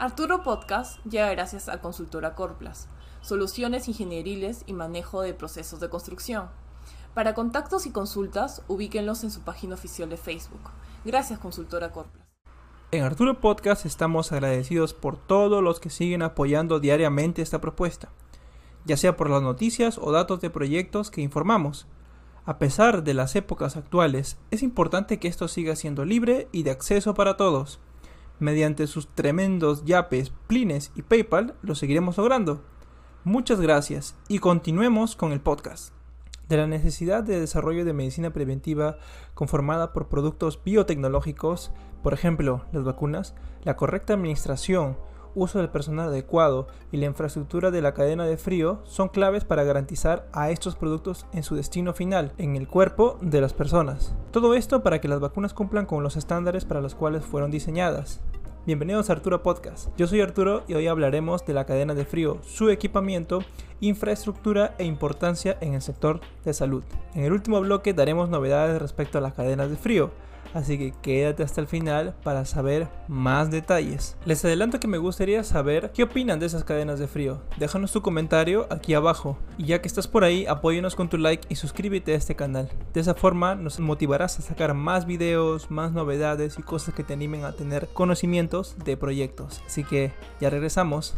Arturo Podcast llega gracias a Consultora Corplas, soluciones ingenieriles y manejo de procesos de construcción. Para contactos y consultas, ubíquenlos en su página oficial de Facebook. Gracias, Consultora Corplas. En Arturo Podcast estamos agradecidos por todos los que siguen apoyando diariamente esta propuesta, ya sea por las noticias o datos de proyectos que informamos. A pesar de las épocas actuales, es importante que esto siga siendo libre y de acceso para todos. Mediante sus tremendos yapes, plines y PayPal lo seguiremos logrando. Muchas gracias y continuemos con el podcast. De la necesidad de desarrollo de medicina preventiva conformada por productos biotecnológicos, por ejemplo las vacunas, la correcta administración, uso del personal adecuado y la infraestructura de la cadena de frío son claves para garantizar a estos productos en su destino final, en el cuerpo de las personas. Todo esto para que las vacunas cumplan con los estándares para los cuales fueron diseñadas. Bienvenidos a Arturo Podcast. Yo soy Arturo y hoy hablaremos de la cadena de frío, su equipamiento, infraestructura e importancia en el sector de salud. En el último bloque daremos novedades respecto a las cadenas de frío, así que quédate hasta el final para saber más detalles. Les adelanto que me gustaría saber qué opinan de esas cadenas de frío. Déjanos tu comentario aquí abajo y ya que estás por ahí, apóyenos con tu like y suscríbete a este canal. De esa forma nos motivarás a sacar más videos, más novedades y cosas que te animen a tener conocimientos de proyectos. Así que ya regresamos.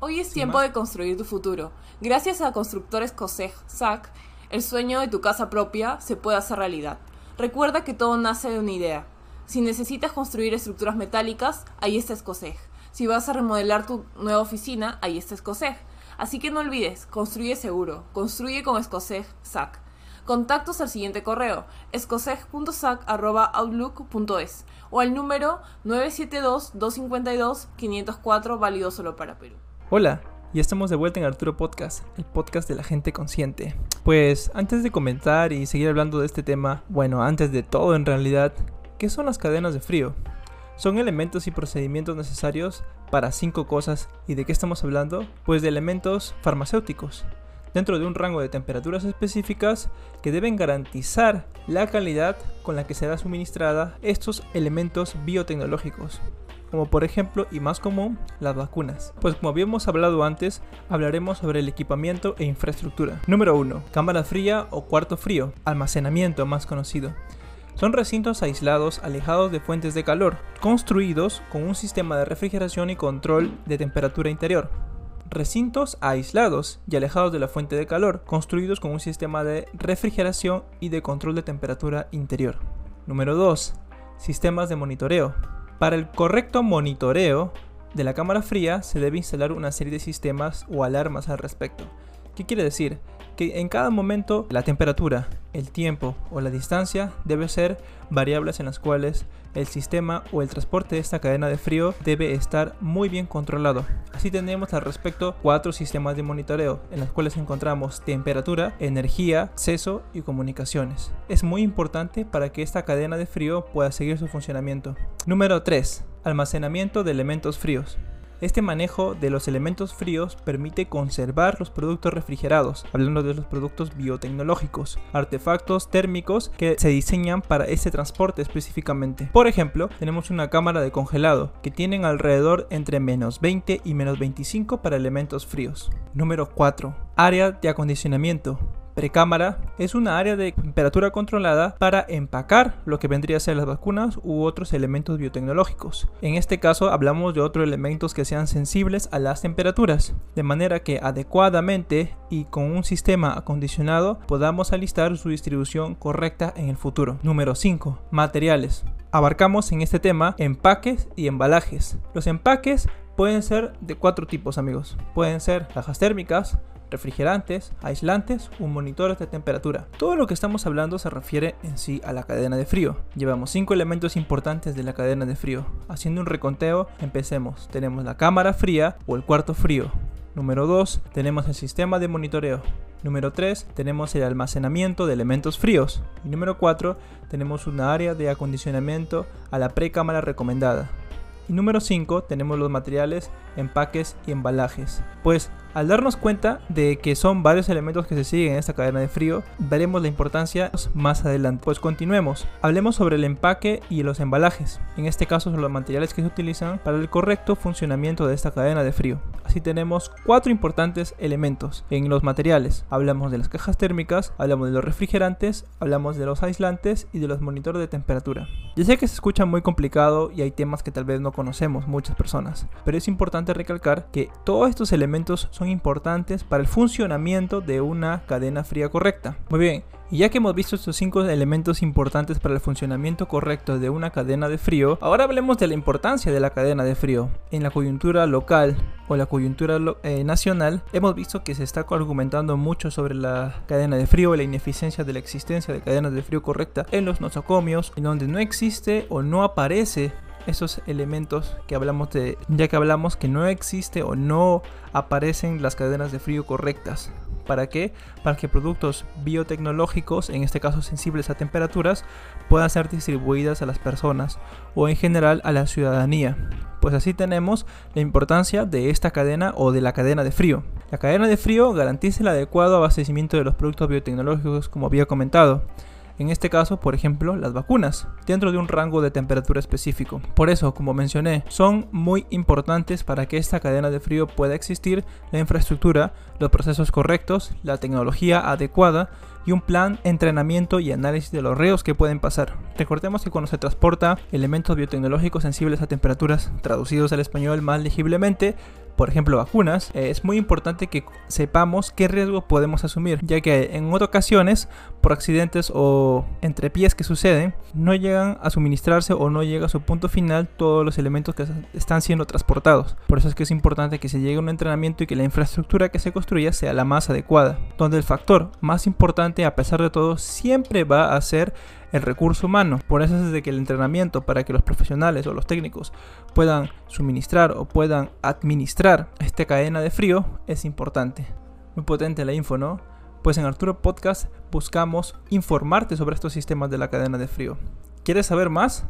Hoy es tiempo de construir tu futuro. Gracias a Constructores COSEG SAC, el sueño de tu casa propia se puede hacer realidad. Recuerda que todo nace de una idea. Si necesitas construir estructuras metálicas, ahí está Escoseg. Si vas a remodelar tu nueva oficina, ahí está Escoseg. Así que no olvides, construye seguro. Construye con Escoseg SAC. Contactos al siguiente correo, escoseg.sac.outlook.es o al número 972-252-504 válido solo para Perú. Hola, ya estamos de vuelta en Arturo Podcast, el podcast de la gente consciente. Pues antes de comentar y seguir hablando de este tema, bueno, antes de todo en realidad, ¿qué son las cadenas de frío? Son elementos y procedimientos necesarios para cinco cosas. ¿Y de qué estamos hablando? Pues de elementos farmacéuticos, dentro de un rango de temperaturas específicas que deben garantizar la calidad con la que será suministrada estos elementos biotecnológicos como por ejemplo y más común las vacunas. Pues como habíamos hablado antes, hablaremos sobre el equipamiento e infraestructura. Número 1. Cámara fría o cuarto frío, almacenamiento más conocido. Son recintos aislados alejados de fuentes de calor, construidos con un sistema de refrigeración y control de temperatura interior. Recintos aislados y alejados de la fuente de calor, construidos con un sistema de refrigeración y de control de temperatura interior. Número 2. Sistemas de monitoreo. Para el correcto monitoreo de la cámara fría se debe instalar una serie de sistemas o alarmas al respecto. ¿Qué quiere decir? Que en cada momento la temperatura, el tiempo o la distancia debe ser variables en las cuales el sistema o el transporte de esta cadena de frío debe estar muy bien controlado. Así tenemos al respecto cuatro sistemas de monitoreo en los cuales encontramos temperatura, energía, acceso y comunicaciones. Es muy importante para que esta cadena de frío pueda seguir su funcionamiento. Número 3. Almacenamiento de elementos fríos. Este manejo de los elementos fríos permite conservar los productos refrigerados, hablando de los productos biotecnológicos, artefactos térmicos que se diseñan para este transporte específicamente. Por ejemplo, tenemos una cámara de congelado que tienen alrededor entre menos 20 y menos 25 para elementos fríos. Número 4. Área de acondicionamiento. Precámara es una área de temperatura controlada para empacar lo que vendría a ser las vacunas u otros elementos biotecnológicos. En este caso hablamos de otros elementos que sean sensibles a las temperaturas, de manera que adecuadamente y con un sistema acondicionado podamos alistar su distribución correcta en el futuro. Número 5. Materiales. Abarcamos en este tema empaques y embalajes. Los empaques pueden ser de cuatro tipos amigos. Pueden ser cajas térmicas, refrigerantes, aislantes o monitores de temperatura. Todo lo que estamos hablando se refiere en sí a la cadena de frío. Llevamos cinco elementos importantes de la cadena de frío. Haciendo un reconteo, empecemos. Tenemos la cámara fría o el cuarto frío. Número 2, tenemos el sistema de monitoreo. Número 3, tenemos el almacenamiento de elementos fríos. Y número 4, tenemos una área de acondicionamiento a la precámara recomendada. Y número 5 tenemos los materiales, empaques y embalajes. Pues Al darnos cuenta de que son varios elementos que se siguen en esta cadena de frío, veremos la importancia más adelante. Pues continuemos. Hablemos sobre el empaque y los embalajes. En este caso son los materiales que se utilizan para el correcto funcionamiento de esta cadena de frío. Así tenemos cuatro importantes elementos en los materiales. Hablamos de las cajas térmicas, hablamos de los refrigerantes, hablamos de los aislantes y de los monitores de temperatura. Ya sé que se escucha muy complicado y hay temas que tal vez no conocemos muchas personas, pero es importante recalcar que todos estos elementos son importantes para el funcionamiento de una cadena fría correcta. Muy bien, y ya que hemos visto estos cinco elementos importantes para el funcionamiento correcto de una cadena de frío, ahora hablemos de la importancia de la cadena de frío. En la coyuntura local o la coyuntura eh, nacional, hemos visto que se está argumentando mucho sobre la cadena de frío y la ineficiencia de la existencia de cadenas de frío correcta en los nosocomios, en donde no existe o no aparece esos elementos que hablamos de, ya que hablamos que no existe o no aparecen las cadenas de frío correctas. ¿Para qué? Para que productos biotecnológicos, en este caso sensibles a temperaturas, puedan ser distribuidas a las personas o en general a la ciudadanía. Pues así tenemos la importancia de esta cadena o de la cadena de frío. La cadena de frío garantiza el adecuado abastecimiento de los productos biotecnológicos como había comentado en este caso, por ejemplo, las vacunas, dentro de un rango de temperatura específico. Por eso, como mencioné, son muy importantes para que esta cadena de frío pueda existir la infraestructura, los procesos correctos, la tecnología adecuada y un plan, entrenamiento y análisis de los reos que pueden pasar. Recordemos que cuando se transporta elementos biotecnológicos sensibles a temperaturas traducidos al español más legiblemente, por ejemplo vacunas, eh, es muy importante que sepamos qué riesgo podemos asumir, ya que en otras ocasiones, por accidentes o entre pies que suceden, no llegan a suministrarse o no llega a su punto final todos los elementos que están siendo transportados. Por eso es que es importante que se llegue a un entrenamiento y que la infraestructura que se construya sea la más adecuada, donde el factor más importante a pesar de todo siempre va a ser el recurso humano. Por eso es de que el entrenamiento para que los profesionales o los técnicos puedan suministrar o puedan administrar esta cadena de frío es importante. Muy potente la info, ¿no? Pues en Arturo Podcast buscamos informarte sobre estos sistemas de la cadena de frío. ¿Quieres saber más?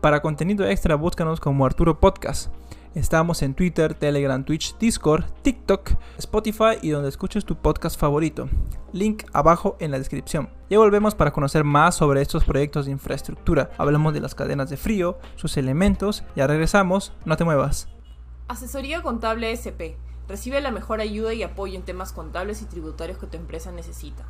Para contenido extra búscanos como Arturo Podcast. Estamos en Twitter, Telegram, Twitch, Discord, TikTok, Spotify y donde escuches tu podcast favorito. Link abajo en la descripción. Ya volvemos para conocer más sobre estos proyectos de infraestructura. Hablamos de las cadenas de frío, sus elementos. Ya regresamos, no te muevas. Asesoría Contable SP. Recibe la mejor ayuda y apoyo en temas contables y tributarios que tu empresa necesita.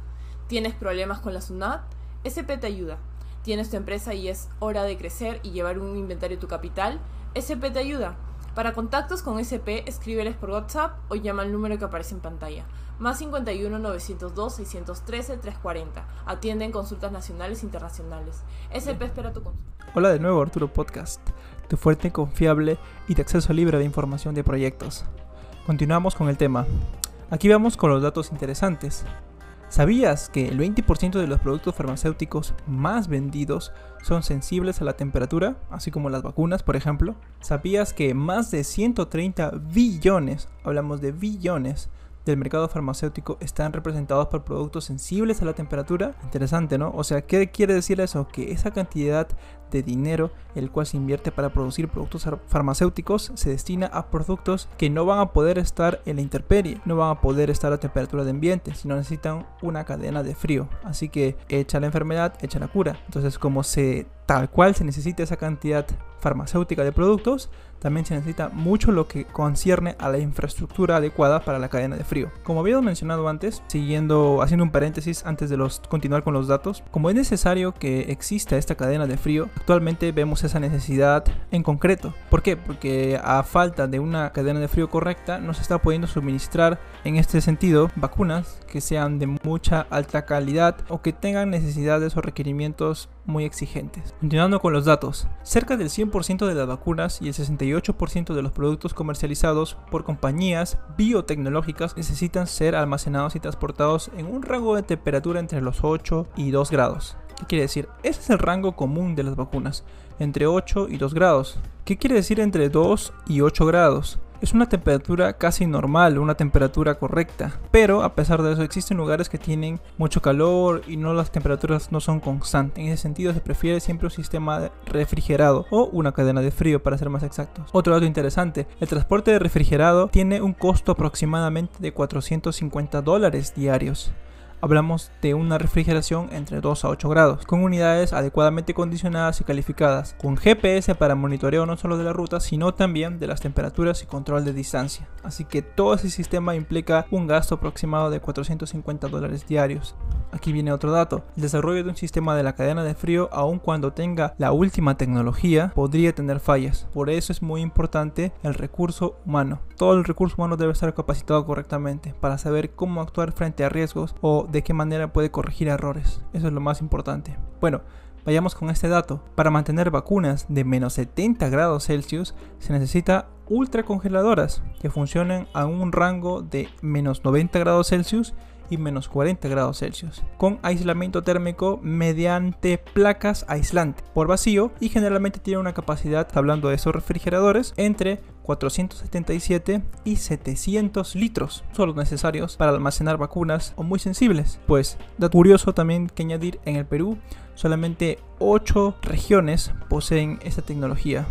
¿Tienes problemas con la SUNAT? SP te ayuda. ¿Tienes tu empresa y es hora de crecer y llevar un inventario de tu capital? SP te ayuda. Para contactos con SP, escríbeles por WhatsApp o llama al número que aparece en pantalla. Más 51 902 613 340. Atienden consultas nacionales e internacionales. SP espera tu consulta. Hola de nuevo Arturo Podcast, tu fuerte, confiable y de acceso libre de información de proyectos. Continuamos con el tema. Aquí vamos con los datos interesantes. ¿Sabías que el 20% de los productos farmacéuticos más vendidos son sensibles a la temperatura, así como las vacunas, por ejemplo? ¿Sabías que más de 130 billones, hablamos de billones, del mercado farmacéutico están representados por productos sensibles a la temperatura. Interesante, ¿no? O sea, ¿qué quiere decir eso? Que esa cantidad de dinero el cual se invierte para producir productos farmacéuticos se destina a productos que no van a poder estar en la intemperie, no van a poder estar a temperatura de ambiente, sino necesitan una cadena de frío. Así que echa la enfermedad, echa la cura. Entonces, como se tal cual se necesita esa cantidad farmacéutica de productos, también se necesita mucho lo que concierne a la infraestructura adecuada para la cadena de frío. Como habíamos mencionado antes, siguiendo haciendo un paréntesis antes de continuar con los datos, como es necesario que exista esta cadena de frío, actualmente vemos esa necesidad en concreto. ¿Por qué? Porque a falta de una cadena de frío correcta no se está pudiendo suministrar en este sentido vacunas que sean de mucha alta calidad o que tengan necesidades o requerimientos muy exigentes. Continuando con los datos, cerca del 100% de las vacunas y el 68% de los productos comercializados por compañías biotecnológicas necesitan ser almacenados y transportados en un rango de temperatura entre los 8 y 2 grados. ¿Qué quiere decir? Ese es el rango común de las vacunas, entre 8 y 2 grados. ¿Qué quiere decir entre 2 y 8 grados? Es una temperatura casi normal, una temperatura correcta, pero a pesar de eso existen lugares que tienen mucho calor y no las temperaturas no son constantes. En ese sentido se prefiere siempre un sistema refrigerado o una cadena de frío para ser más exactos. Otro dato interesante, el transporte de refrigerado tiene un costo aproximadamente de 450 dólares diarios hablamos de una refrigeración entre 2 a 8 grados, con unidades adecuadamente condicionadas y calificadas, con GPS para monitoreo no solo de la ruta, sino también de las temperaturas y control de distancia. Así que todo ese sistema implica un gasto aproximado de 450 dólares diarios. Aquí viene otro dato. El desarrollo de un sistema de la cadena de frío, aun cuando tenga la última tecnología, podría tener fallas. Por eso es muy importante el recurso humano. Todo el recurso humano debe estar capacitado correctamente para saber cómo actuar frente a riesgos o de qué manera puede corregir errores. Eso es lo más importante. Bueno, vayamos con este dato. Para mantener vacunas de menos 70 grados Celsius se necesita ultracongeladoras que funcionen a un rango de menos 90 grados Celsius y menos 40 grados Celsius, con aislamiento térmico mediante placas aislantes por vacío y generalmente tiene una capacidad, hablando de esos refrigeradores, entre 477 y 700 litros son los necesarios para almacenar vacunas o muy sensibles. Pues, dato curioso también que añadir, en el Perú solamente 8 regiones poseen esta tecnología,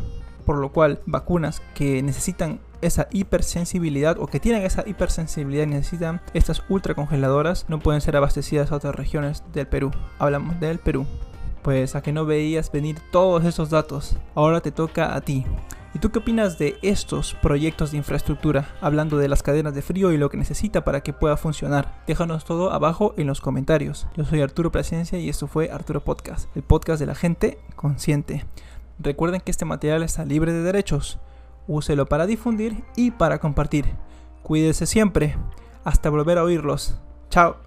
por lo cual vacunas que necesitan esa hipersensibilidad o que tienen esa hipersensibilidad y necesitan estas ultracongeladoras no pueden ser abastecidas a otras regiones del Perú. Hablamos del Perú. Pues a que no veías venir todos esos datos, ahora te toca a ti. ¿Y tú qué opinas de estos proyectos de infraestructura? Hablando de las cadenas de frío y lo que necesita para que pueda funcionar. Déjanos todo abajo en los comentarios. Yo soy Arturo Plasencia y esto fue Arturo Podcast, el podcast de la gente consciente. Recuerden que este material está libre de derechos. Úselo para difundir y para compartir. Cuídese siempre. Hasta volver a oírlos. Chao.